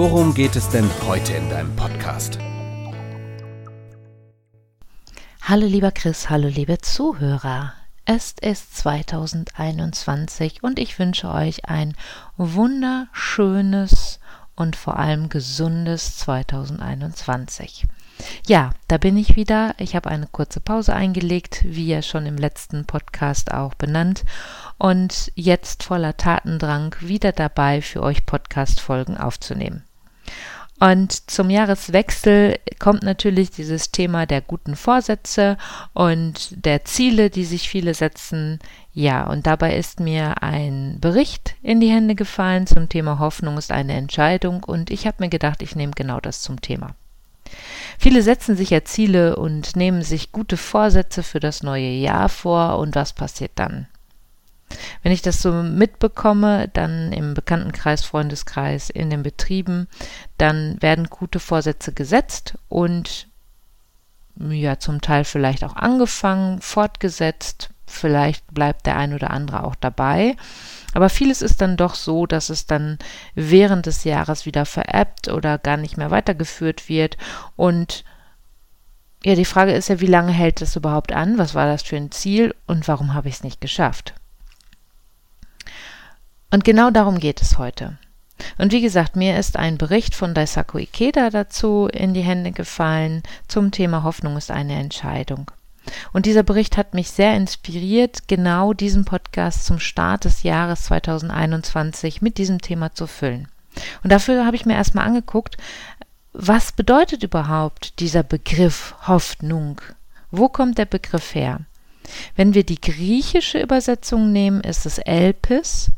worum geht es denn heute in deinem Podcast? Hallo lieber Chris, hallo liebe Zuhörer. Es ist 2021 und ich wünsche euch ein wunderschönes und vor allem gesundes 2021. Ja, da bin ich wieder. Ich habe eine kurze Pause eingelegt, wie ja schon im letzten Podcast auch benannt. Und jetzt voller Tatendrang wieder dabei, für euch Podcast-Folgen aufzunehmen. Und zum Jahreswechsel kommt natürlich dieses Thema der guten Vorsätze und der Ziele, die sich viele setzen. Ja, und dabei ist mir ein Bericht in die Hände gefallen zum Thema Hoffnung ist eine Entscheidung und ich habe mir gedacht, ich nehme genau das zum Thema. Viele setzen sich ja Ziele und nehmen sich gute Vorsätze für das neue Jahr vor und was passiert dann? Wenn ich das so mitbekomme, dann im Bekanntenkreis, Freundeskreis, in den Betrieben, dann werden gute Vorsätze gesetzt und ja, zum Teil vielleicht auch angefangen, fortgesetzt, vielleicht bleibt der ein oder andere auch dabei. Aber vieles ist dann doch so, dass es dann während des Jahres wieder veräppt oder gar nicht mehr weitergeführt wird. Und ja, die Frage ist ja, wie lange hält das überhaupt an? Was war das für ein Ziel und warum habe ich es nicht geschafft? Und genau darum geht es heute. Und wie gesagt, mir ist ein Bericht von Daisaku Ikeda dazu in die Hände gefallen zum Thema Hoffnung ist eine Entscheidung. Und dieser Bericht hat mich sehr inspiriert, genau diesen Podcast zum Start des Jahres 2021 mit diesem Thema zu füllen. Und dafür habe ich mir erstmal angeguckt, was bedeutet überhaupt dieser Begriff Hoffnung? Wo kommt der Begriff her? Wenn wir die griechische Übersetzung nehmen, ist es Elpis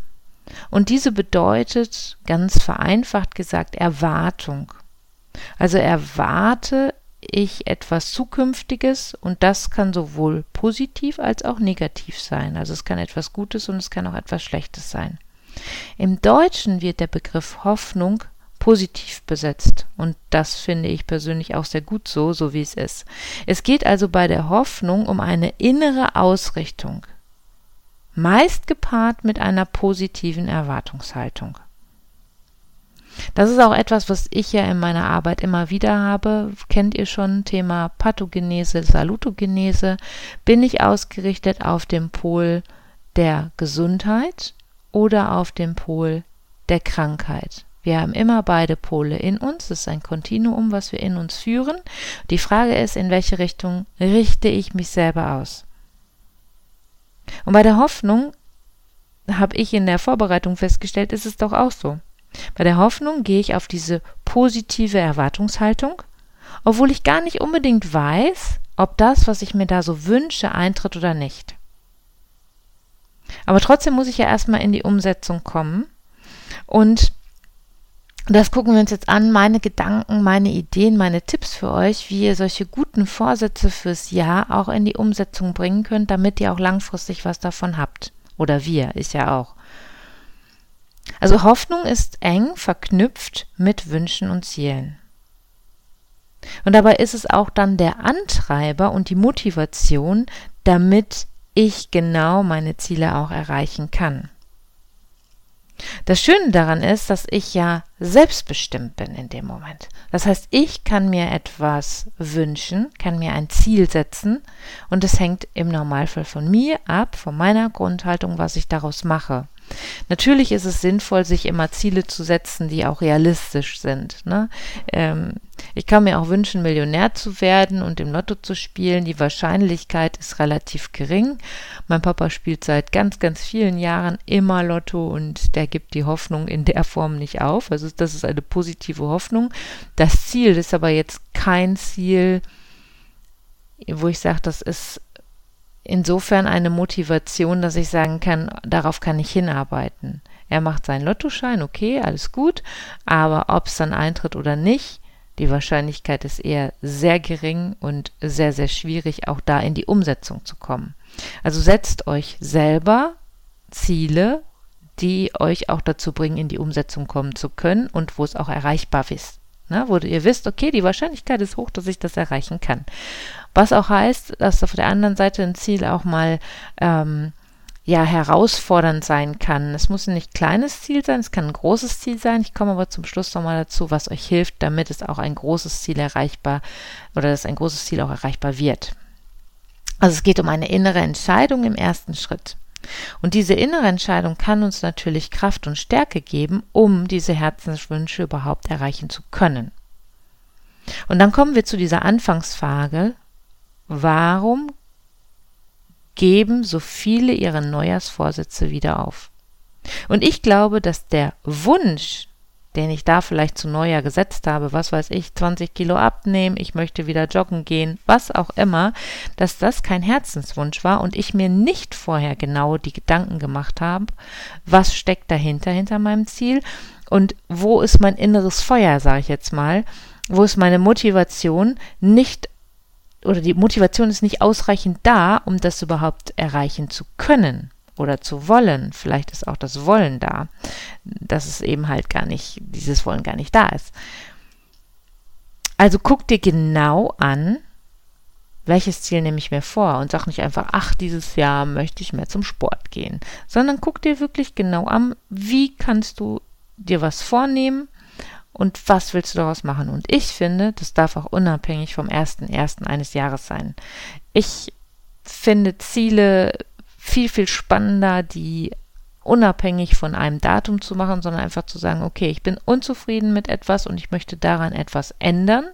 und diese bedeutet, ganz vereinfacht gesagt, Erwartung. Also erwarte ich etwas Zukünftiges und das kann sowohl positiv als auch negativ sein. Also es kann etwas Gutes und es kann auch etwas Schlechtes sein. Im Deutschen wird der Begriff Hoffnung positiv besetzt und das finde ich persönlich auch sehr gut so, so wie es ist. Es geht also bei der Hoffnung um eine innere Ausrichtung, meist gepaart mit einer positiven Erwartungshaltung. Das ist auch etwas, was ich ja in meiner Arbeit immer wieder habe. Kennt ihr schon Thema Pathogenese, Salutogenese? Bin ich ausgerichtet auf dem Pol der Gesundheit oder auf dem Pol der Krankheit? Wir haben immer beide Pole in uns. Das ist ein Kontinuum, was wir in uns führen. Die Frage ist, in welche Richtung richte ich mich selber aus? Und bei der Hoffnung habe ich in der Vorbereitung festgestellt, ist es doch auch so. Bei der Hoffnung gehe ich auf diese positive Erwartungshaltung, obwohl ich gar nicht unbedingt weiß, ob das, was ich mir da so wünsche, eintritt oder nicht. Aber trotzdem muss ich ja erstmal in die Umsetzung kommen. Und das gucken wir uns jetzt an, meine Gedanken, meine Ideen, meine Tipps für euch, wie ihr solche guten Vorsätze fürs Jahr auch in die Umsetzung bringen könnt, damit ihr auch langfristig was davon habt. Oder wir, ich ja auch. Also Hoffnung ist eng verknüpft mit Wünschen und Zielen. Und dabei ist es auch dann der Antreiber und die Motivation, damit ich genau meine Ziele auch erreichen kann. Das Schöne daran ist, dass ich ja selbstbestimmt bin in dem Moment. Das heißt, ich kann mir etwas wünschen, kann mir ein Ziel setzen und es hängt im Normalfall von mir ab, von meiner Grundhaltung, was ich daraus mache. Natürlich ist es sinnvoll, sich immer Ziele zu setzen, die auch realistisch sind. Ne? Ähm, ich kann mir auch wünschen, Millionär zu werden und im Lotto zu spielen. Die Wahrscheinlichkeit ist relativ gering. Mein Papa spielt seit ganz, ganz vielen Jahren immer Lotto und der gibt die Hoffnung in der Form nicht auf. Also das ist eine positive Hoffnung. Das Ziel ist aber jetzt kein Ziel, wo ich sage, das ist insofern eine Motivation, dass ich sagen kann, darauf kann ich hinarbeiten. Er macht seinen Lottoschein, okay, alles gut, aber ob es dann eintritt oder nicht, die Wahrscheinlichkeit ist eher sehr gering und sehr, sehr schwierig, auch da in die Umsetzung zu kommen. Also setzt euch selber Ziele, die euch auch dazu bringen, in die Umsetzung kommen zu können und wo es auch erreichbar ist. Ne, wo ihr wisst, okay, die Wahrscheinlichkeit ist hoch, dass ich das erreichen kann. Was auch heißt, dass auf der anderen Seite ein Ziel auch mal ähm, ja herausfordernd sein kann. Es muss ein nicht kleines Ziel sein, es kann ein großes Ziel sein. Ich komme aber zum Schluss nochmal dazu, was euch hilft, damit es auch ein großes Ziel erreichbar oder dass ein großes Ziel auch erreichbar wird. Also es geht um eine innere Entscheidung im ersten Schritt. Und diese innere Entscheidung kann uns natürlich Kraft und Stärke geben, um diese Herzenswünsche überhaupt erreichen zu können. Und dann kommen wir zu dieser Anfangsfrage, warum geben so viele ihre Neujahrsvorsätze wieder auf? Und ich glaube, dass der Wunsch, den ich da vielleicht zu Neujahr gesetzt habe, was weiß ich, 20 Kilo abnehmen, ich möchte wieder joggen gehen, was auch immer, dass das kein Herzenswunsch war und ich mir nicht vorher genau die Gedanken gemacht habe, was steckt dahinter, hinter meinem Ziel und wo ist mein inneres Feuer, sage ich jetzt mal, wo ist meine Motivation, nicht oder die Motivation ist nicht ausreichend da, um das überhaupt erreichen zu können oder zu wollen. Vielleicht ist auch das Wollen da, dass es eben halt gar nicht, dieses Wollen gar nicht da ist. Also guck dir genau an, welches Ziel nehme ich mir vor und sag nicht einfach, ach, dieses Jahr möchte ich mehr zum Sport gehen, sondern guck dir wirklich genau an, wie kannst du dir was vornehmen und was willst du daraus machen. Und ich finde, das darf auch unabhängig vom ersten ersten eines Jahres sein. Ich finde Ziele viel, viel spannender, die unabhängig von einem Datum zu machen, sondern einfach zu sagen, okay, ich bin unzufrieden mit etwas und ich möchte daran etwas ändern.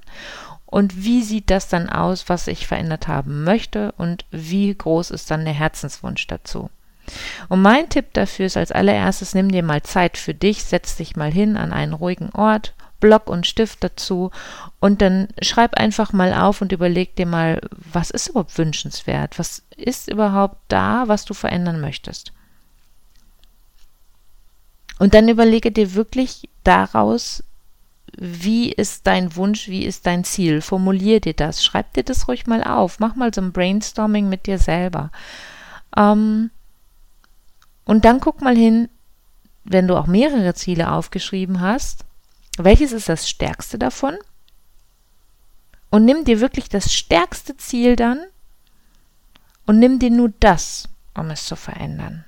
Und wie sieht das dann aus, was ich verändert haben möchte und wie groß ist dann der Herzenswunsch dazu? Und mein Tipp dafür ist als allererstes, nimm dir mal Zeit für dich, setz dich mal hin an einen ruhigen Ort, Block und Stift dazu und dann schreib einfach mal auf und überleg dir mal, was ist überhaupt wünschenswert? Was ist überhaupt da, was du verändern möchtest? Und dann überlege dir wirklich daraus, wie ist dein Wunsch, wie ist dein Ziel? Formulier dir das, schreib dir das ruhig mal auf, mach mal so ein Brainstorming mit dir selber. Ähm, und dann guck mal hin, wenn du auch mehrere Ziele aufgeschrieben hast, welches ist das stärkste davon? Und nimm dir wirklich das stärkste Ziel dann und nimm dir nur das, um es zu verändern.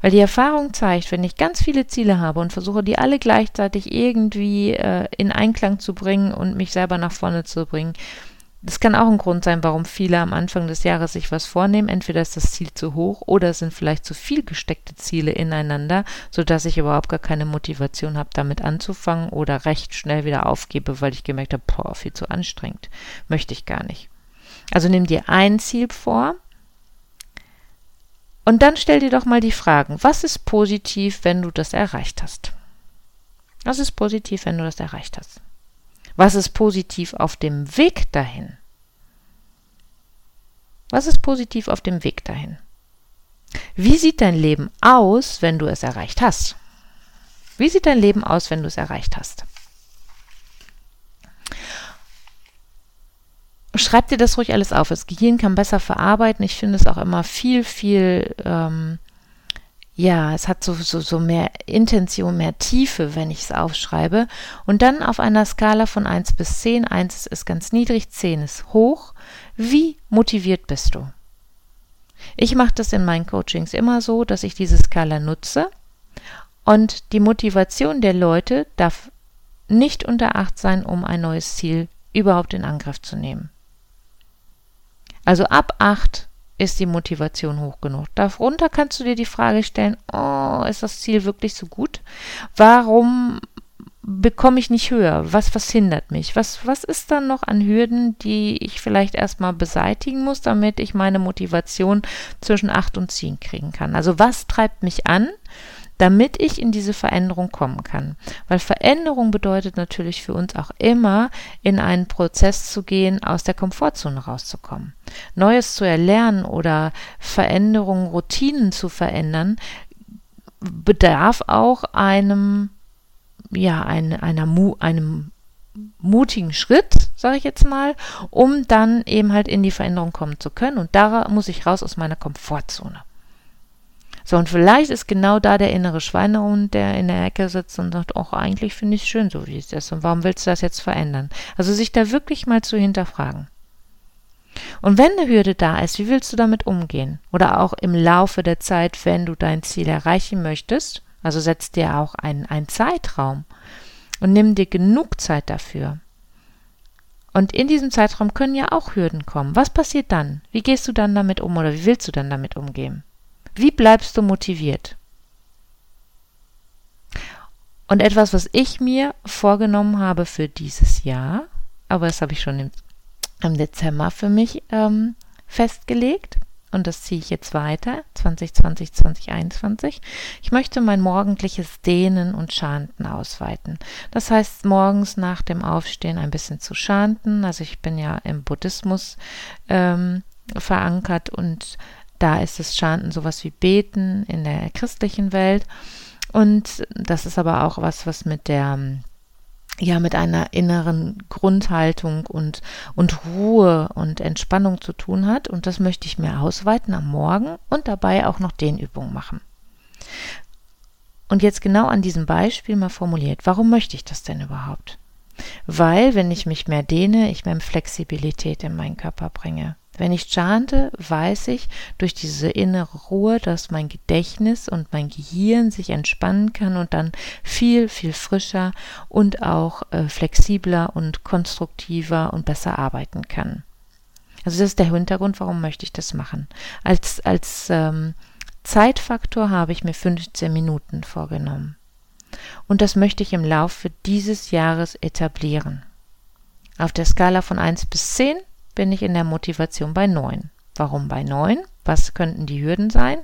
Weil die Erfahrung zeigt, wenn ich ganz viele Ziele habe und versuche, die alle gleichzeitig irgendwie äh, in Einklang zu bringen und mich selber nach vorne zu bringen, das kann auch ein Grund sein, warum viele am Anfang des Jahres sich was vornehmen. Entweder ist das Ziel zu hoch oder sind vielleicht zu viel gesteckte Ziele ineinander, sodass ich überhaupt gar keine Motivation habe, damit anzufangen oder recht schnell wieder aufgebe, weil ich gemerkt habe, boah, viel zu anstrengend. Möchte ich gar nicht. Also nimm dir ein Ziel vor und dann stell dir doch mal die Fragen, was ist positiv, wenn du das erreicht hast? Was ist positiv, wenn du das erreicht hast? Was ist positiv auf dem Weg dahin? Was ist positiv auf dem Weg dahin? Wie sieht dein Leben aus, wenn du es erreicht hast? Wie sieht dein Leben aus, wenn du es erreicht hast? Schreib dir das ruhig alles auf. Das Gehirn kann besser verarbeiten. Ich finde es auch immer viel, viel ähm, ja, es hat so, so, so mehr Intention, mehr Tiefe, wenn ich es aufschreibe. Und dann auf einer Skala von 1 bis 10, 1 ist ganz niedrig, 10 ist hoch. Wie motiviert bist du? Ich mache das in meinen Coachings immer so, dass ich diese Skala nutze und die Motivation der Leute darf nicht unter Acht sein, um ein neues Ziel überhaupt in Angriff zu nehmen. Also ab 8 ist die Motivation hoch genug. Darunter kannst du dir die Frage stellen, oh, ist das Ziel wirklich so gut? Warum bekomme ich nicht höher? Was, was hindert mich? Was, was ist dann noch an Hürden, die ich vielleicht erstmal beseitigen muss, damit ich meine Motivation zwischen 8 und 10 kriegen kann? Also was treibt mich an, damit ich in diese Veränderung kommen kann. Weil Veränderung bedeutet natürlich für uns auch immer, in einen Prozess zu gehen, aus der Komfortzone rauszukommen. Neues zu erlernen oder Veränderungen, Routinen zu verändern, bedarf auch einem, ja, ein, einer, einem mutigen Schritt, sage ich jetzt mal, um dann eben halt in die Veränderung kommen zu können. Und da muss ich raus aus meiner Komfortzone. So, und vielleicht ist genau da der innere Schweinehund, der in der Ecke sitzt und sagt, ach, eigentlich finde ich es schön, so wie es ist. Und warum willst du das jetzt verändern? Also sich da wirklich mal zu hinterfragen. Und wenn eine Hürde da ist, wie willst du damit umgehen? Oder auch im Laufe der Zeit, wenn du dein Ziel erreichen möchtest, also setz dir auch einen, einen Zeitraum und nimm dir genug Zeit dafür. Und in diesem Zeitraum können ja auch Hürden kommen. Was passiert dann? Wie gehst du dann damit um oder wie willst du dann damit umgehen? Wie bleibst du motiviert? Und etwas, was ich mir vorgenommen habe für dieses Jahr, aber das habe ich schon im, im Dezember für mich ähm, festgelegt und das ziehe ich jetzt weiter, 2020, 2021. Ich möchte mein morgendliches Dehnen und Chanten ausweiten. Das heißt, morgens nach dem Aufstehen ein bisschen zu chanten. Also ich bin ja im Buddhismus ähm, verankert und da ist das Chanten sowas wie Beten in der christlichen Welt. Und das ist aber auch was, was mit der, ja, mit einer inneren Grundhaltung und, und Ruhe und Entspannung zu tun hat. Und das möchte ich mir ausweiten am Morgen und dabei auch noch Dehnübungen machen. Und jetzt genau an diesem Beispiel mal formuliert, warum möchte ich das denn überhaupt? Weil, wenn ich mich mehr dehne, ich mehr Flexibilität in meinen Körper bringe. Wenn ich chante, weiß ich durch diese innere Ruhe, dass mein Gedächtnis und mein Gehirn sich entspannen kann und dann viel, viel frischer und auch äh, flexibler und konstruktiver und besser arbeiten kann. Also das ist der Hintergrund, warum möchte ich das machen. Als, als ähm, Zeitfaktor habe ich mir 15 Minuten vorgenommen. Und das möchte ich im Laufe dieses Jahres etablieren. Auf der Skala von 1 bis 10 bin ich in der Motivation bei 9. Warum bei 9? Was könnten die Hürden sein?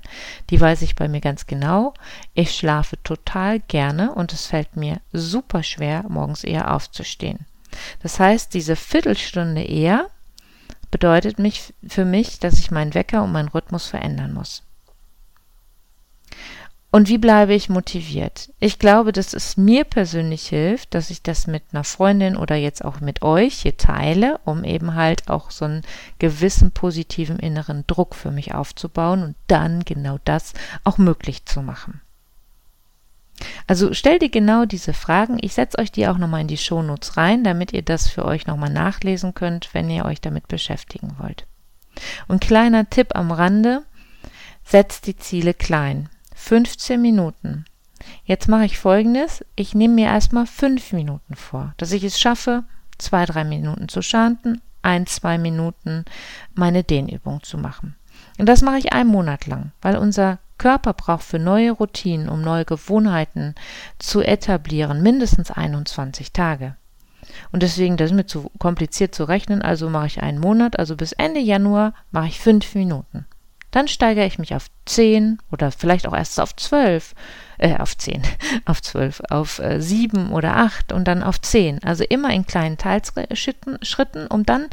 Die weiß ich bei mir ganz genau. Ich schlafe total gerne und es fällt mir super schwer, morgens eher aufzustehen. Das heißt, diese Viertelstunde eher bedeutet mich für mich, dass ich meinen Wecker und meinen Rhythmus verändern muss. Und wie bleibe ich motiviert? Ich glaube, dass es mir persönlich hilft, dass ich das mit einer Freundin oder jetzt auch mit euch hier teile, um eben halt auch so einen gewissen positiven inneren Druck für mich aufzubauen und dann genau das auch möglich zu machen. Also stell dir genau diese Fragen. Ich setze euch die auch nochmal in die Shownotes rein, damit ihr das für euch nochmal nachlesen könnt, wenn ihr euch damit beschäftigen wollt. Und kleiner Tipp am Rande, setzt die Ziele klein. 15 Minuten. Jetzt mache ich folgendes. Ich nehme mir erstmal 5 Minuten vor, dass ich es schaffe, 2, 3 Minuten zu chanten, 1, 2 Minuten meine Dehnübung zu machen. Und das mache ich einen Monat lang, weil unser Körper braucht für neue Routinen, um neue Gewohnheiten zu etablieren, mindestens 21 Tage. Und deswegen, das ist mir zu kompliziert zu rechnen, also mache ich einen Monat, also bis Ende Januar mache ich 5 Minuten. Dann steigere ich mich auf 10 oder vielleicht auch erst auf 12, äh, auf 10, auf 12, auf äh, 7 oder 8 und dann auf 10. Also immer in kleinen Teilschritten, um dann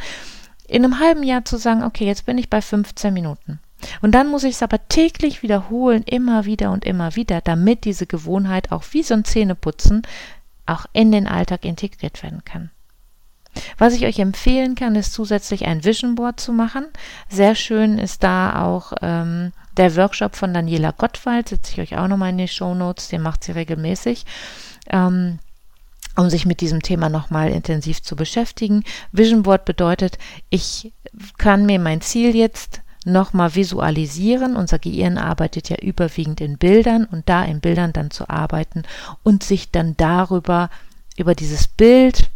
in einem halben Jahr zu sagen, okay, jetzt bin ich bei 15 Minuten. Und dann muss ich es aber täglich wiederholen, immer wieder und immer wieder, damit diese Gewohnheit auch wie so ein Zähneputzen auch in den Alltag integriert werden kann. Was ich euch empfehlen kann, ist zusätzlich ein Vision Board zu machen. Sehr schön ist da auch ähm, der Workshop von Daniela Gottwald, setze ich euch auch nochmal in die Show Notes, den macht sie regelmäßig. Ähm, um sich mit diesem Thema nochmal intensiv zu beschäftigen. Vision Board bedeutet, ich kann mir mein Ziel jetzt nochmal visualisieren. Unser Gehirn arbeitet ja überwiegend in Bildern und da in Bildern dann zu arbeiten und sich dann darüber, über dieses Bild,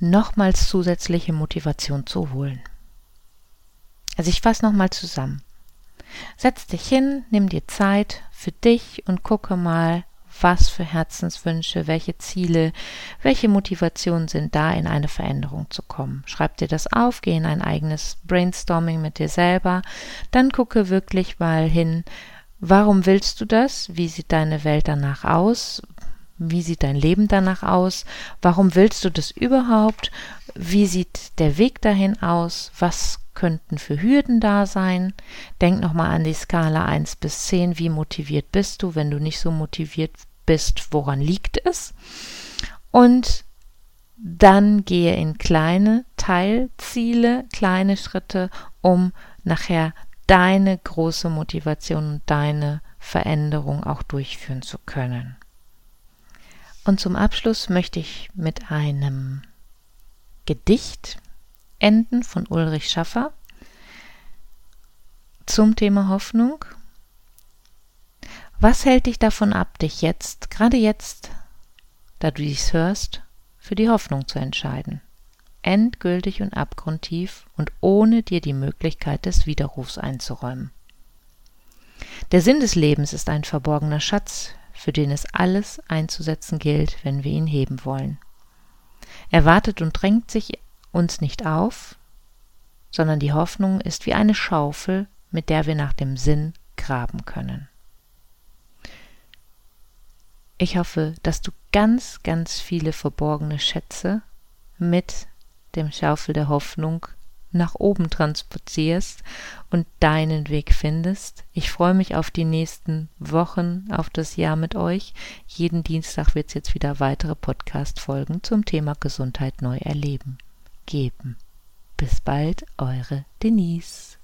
nochmals zusätzliche Motivation zu holen. Also ich fasse nochmal zusammen. Setz dich hin, nimm dir Zeit für dich und gucke mal, was für Herzenswünsche, welche Ziele, welche Motivationen sind da, in eine Veränderung zu kommen. Schreib dir das auf, geh in ein eigenes Brainstorming mit dir selber, dann gucke wirklich mal hin, Warum willst du das? Wie sieht deine Welt danach aus? Wie sieht dein Leben danach aus? Warum willst du das überhaupt? Wie sieht der Weg dahin aus? Was könnten für Hürden da sein? Denk nochmal an die Skala 1 bis 10. Wie motiviert bist du? Wenn du nicht so motiviert bist, woran liegt es? Und dann gehe in kleine Teilziele, kleine Schritte, um nachher deine große Motivation und deine Veränderung auch durchführen zu können. Und zum Abschluss möchte ich mit einem Gedicht enden von Ulrich Schaffer zum Thema Hoffnung. Was hält dich davon ab, dich jetzt, gerade jetzt, da du dies hörst, für die Hoffnung zu entscheiden? Endgültig und abgrundtief und ohne dir die Möglichkeit des Widerrufs einzuräumen. Der Sinn des Lebens ist ein verborgener Schatz, für den es alles einzusetzen gilt, wenn wir ihn heben wollen. Er wartet und drängt sich uns nicht auf, sondern die Hoffnung ist wie eine Schaufel, mit der wir nach dem Sinn graben können. Ich hoffe, dass du ganz, ganz viele verborgene Schätze mit dem Schaufel der Hoffnung nach oben transportierst und deinen Weg findest. Ich freue mich auf die nächsten Wochen, auf das Jahr mit euch. Jeden Dienstag wird es jetzt wieder weitere Podcast-Folgen zum Thema Gesundheit neu erleben geben. Bis bald, eure Denise.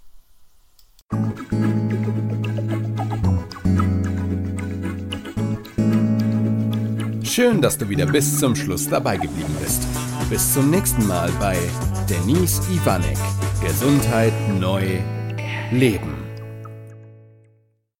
Schön, dass du wieder bis zum Schluss dabei geblieben bist. Bis zum nächsten Mal bei Denise Ivanek. Gesundheit neu leben.